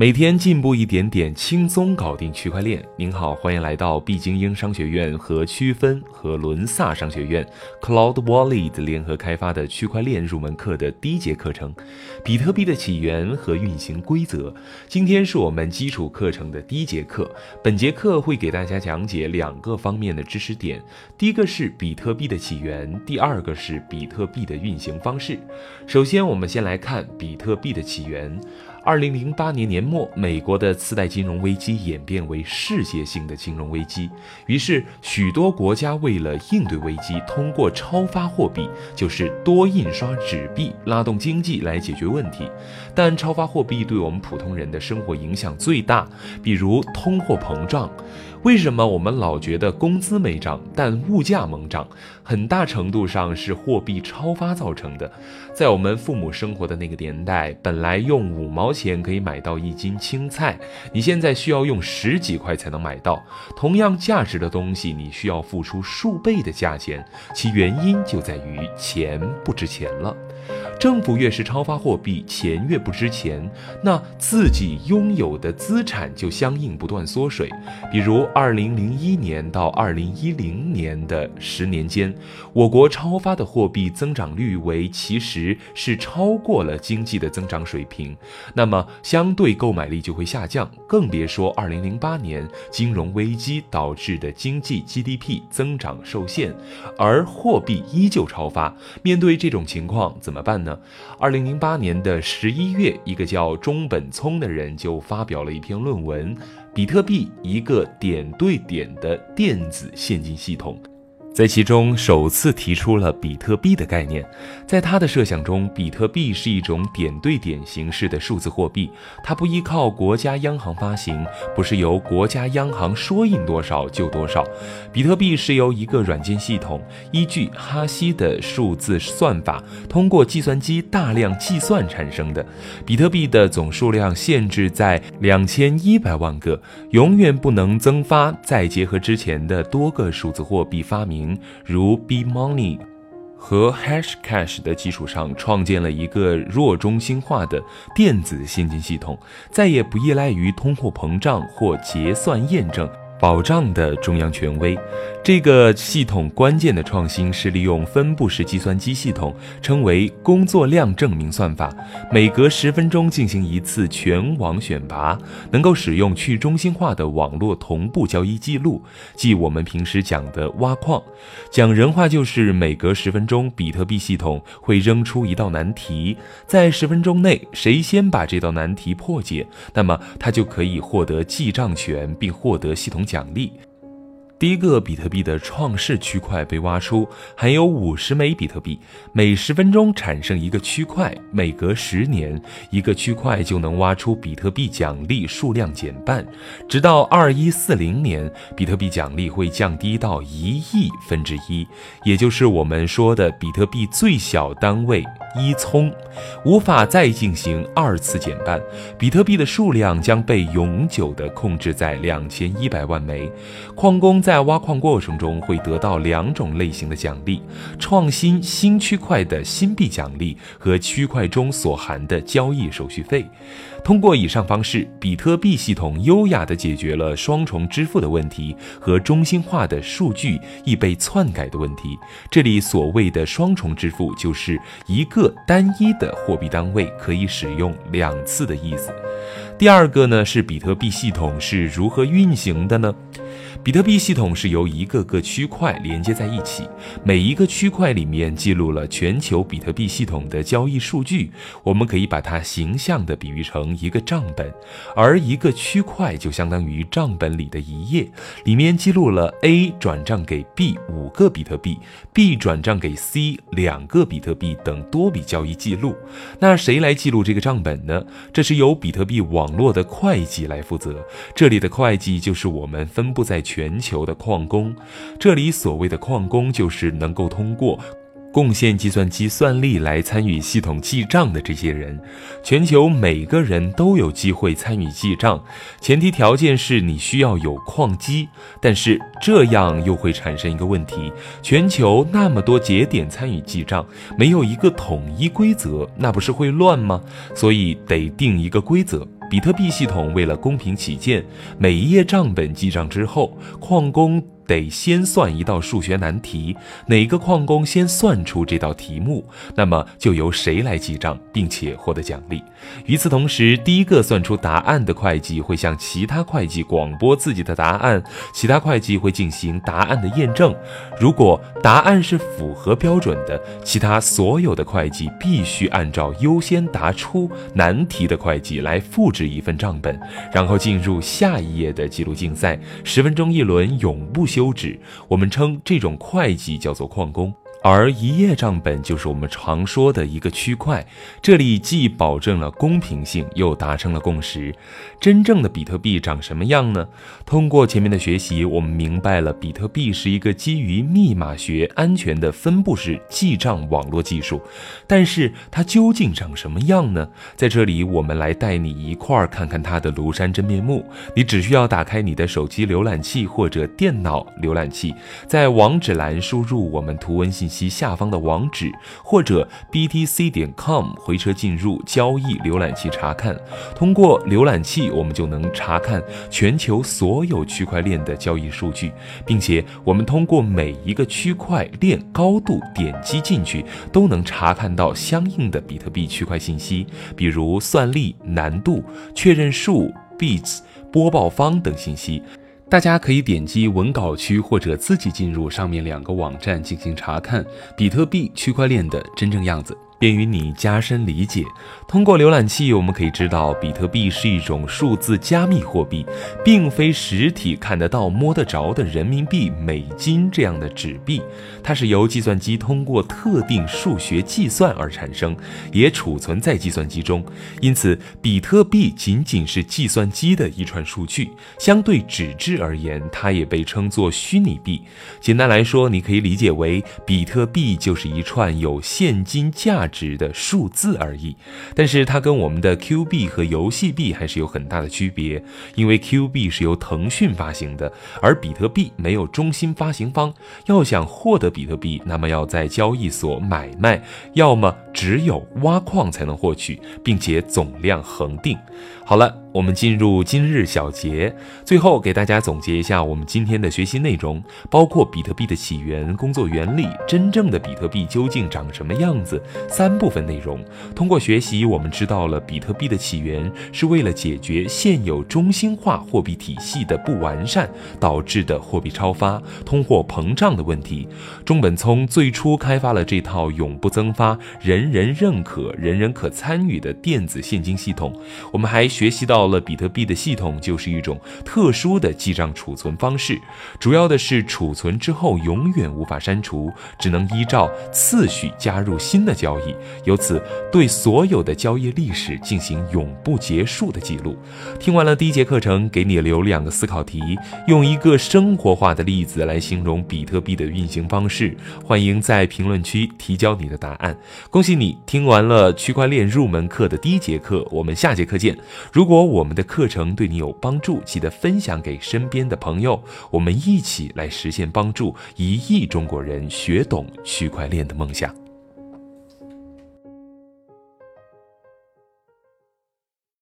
每天进步一点点，轻松搞定区块链。您好，欢迎来到毕精英商学院和区分和伦萨商学院 Cloud Wallet 联合开发的区块链入门课的第一节课程——比特币的起源和运行规则。今天是我们基础课程的第一节课。本节课会给大家讲解两个方面的知识点：第一个是比特币的起源，第二个是比特币的运行方式。首先，我们先来看比特币的起源。二零零八年年末，美国的次贷金融危机演变为世界性的金融危机，于是许多国家为了应对危机，通过超发货币，就是多印刷纸币，拉动经济来解决问题。但超发货币对我们普通人的生活影响最大，比如通货膨胀。为什么我们老觉得工资没涨，但物价猛涨？很大程度上是货币超发造成的。在我们父母生活的那个年代，本来用五毛钱钱可以买到一斤青菜，你现在需要用十几块才能买到。同样价值的东西，你需要付出数倍的价钱，其原因就在于钱不值钱了。政府越是超发货币，钱越不值钱，那自己拥有的资产就相应不断缩水。比如，二零零一年到二零一零年的十年间，我国超发的货币增长率为其实是超过了经济的增长水平，那那么相对购买力就会下降，更别说二零零八年金融危机导致的经济 GDP 增长受限，而货币依旧超发。面对这种情况怎么办呢？二零零八年的十一月，一个叫中本聪的人就发表了一篇论文，《比特币：一个点对点的电子现金系统》。在其中首次提出了比特币的概念，在他的设想中，比特币是一种点对点形式的数字货币，它不依靠国家央行发行，不是由国家央行说印多少就多少。比特币是由一个软件系统依据哈希的数字算法，通过计算机大量计算产生的。比特币的总数量限制在两千一百万个，永远不能增发。再结合之前的多个数字货币发明。如 B Money 和 Hash Cash 的基础上，创建了一个弱中心化的电子现金系统，再也不依赖于通货膨胀或结算验证。保障的中央权威，这个系统关键的创新是利用分布式计算机系统，称为工作量证明算法，每隔十分钟进行一次全网选拔，能够使用去中心化的网络同步交易记录，即我们平时讲的挖矿。讲人话就是每隔十分钟，比特币系统会扔出一道难题，在十分钟内谁先把这道难题破解，那么他就可以获得记账权，并获得系统。奖励。第一个比特币的创世区块被挖出，含有五十枚比特币，每十分钟产生一个区块，每隔十年一个区块就能挖出比特币奖励数量减半，直到二一四零年，比特币奖励会降低到一亿分之一，也就是我们说的比特币最小单位一聪，无法再进行二次减半，比特币的数量将被永久的控制在两千一百万枚，矿工在。在挖矿过程中会得到两种类型的奖励：创新新区块的新币奖励和区块中所含的交易手续费。通过以上方式，比特币系统优雅地解决了双重支付的问题和中心化的数据易被篡改的问题。这里所谓的双重支付，就是一个单一的货币单位可以使用两次的意思。第二个呢，是比特币系统是如何运行的呢？比特币系统是由一个个区块连接在一起，每一个区块里面记录了全球比特币系统的交易数据。我们可以把它形象地比喻成一个账本，而一个区块就相当于账本里的一页，里面记录了 A 转账给 B 五个比特币，B 转账给 C 两个比特币等多笔交易记录。那谁来记录这个账本呢？这是由比特币网络的会计来负责。这里的会计就是我们分布在。全球的矿工，这里所谓的矿工就是能够通过贡献计算机算力来参与系统记账的这些人。全球每个人都有机会参与记账，前提条件是你需要有矿机。但是这样又会产生一个问题：全球那么多节点参与记账，没有一个统一规则，那不是会乱吗？所以得定一个规则。比特币系统为了公平起见，每一页账本记账之后，矿工。得先算一道数学难题，哪个矿工先算出这道题目，那么就由谁来记账，并且获得奖励。与此同时，第一个算出答案的会计会向其他会计广播自己的答案，其他会计会进行答案的验证。如果答案是符合标准的，其他所有的会计必须按照优先答出难题的会计来复制一份账本，然后进入下一页的记录竞赛。十分钟一轮，永不休。休止，我们称这种会计叫做旷工。而一页账本就是我们常说的一个区块，这里既保证了公平性，又达成了共识。真正的比特币长什么样呢？通过前面的学习，我们明白了比特币是一个基于密码学安全的分布式记账网络技术。但是它究竟长什么样呢？在这里，我们来带你一块儿看看它的庐山真面目。你只需要打开你的手机浏览器或者电脑浏览器，在网址栏输入我们图文信。其下方的网址或者 btc 点 com 回车进入交易浏览器查看。通过浏览器，我们就能查看全球所有区块链的交易数据，并且我们通过每一个区块链高度点击进去，都能查看到相应的比特币区块信息，比如算力、难度、确认数、bits、播报方等信息。大家可以点击文稿区，或者自己进入上面两个网站进行查看比特币区块链的真正样子。便于你加深理解。通过浏览器，我们可以知道，比特币是一种数字加密货币，并非实体看得到、摸得着的人民币、美金这样的纸币。它是由计算机通过特定数学计算而产生，也储存在计算机中。因此，比特币仅仅是计算机的一串数据。相对纸质而言，它也被称作虚拟币。简单来说，你可以理解为，比特币就是一串有现金价。值的数字而已，但是它跟我们的 Q 币和游戏币还是有很大的区别，因为 Q 币是由腾讯发行的，而比特币没有中心发行方。要想获得比特币，那么要在交易所买卖，要么只有挖矿才能获取，并且总量恒定。好了。我们进入今日小节，最后给大家总结一下我们今天的学习内容，包括比特币的起源、工作原理、真正的比特币究竟长什么样子三部分内容。通过学习，我们知道了比特币的起源是为了解决现有中心化货币体系的不完善导致的货币超发、通货膨胀的问题。中本聪最初开发了这套永不增发、人人认可、人人可参与的电子现金系统。我们还学习到。到了比特币的系统就是一种特殊的记账储存方式，主要的是储存之后永远无法删除，只能依照次序加入新的交易，由此对所有的交易历史进行永不结束的记录。听完了第一节课程，给你留两个思考题，用一个生活化的例子来形容比特币的运行方式。欢迎在评论区提交你的答案。恭喜你听完了区块链入门课的第一节课，我们下节课见。如果我们的课程对你有帮助，记得分享给身边的朋友，我们一起来实现帮助一亿中国人学懂区块链的梦想。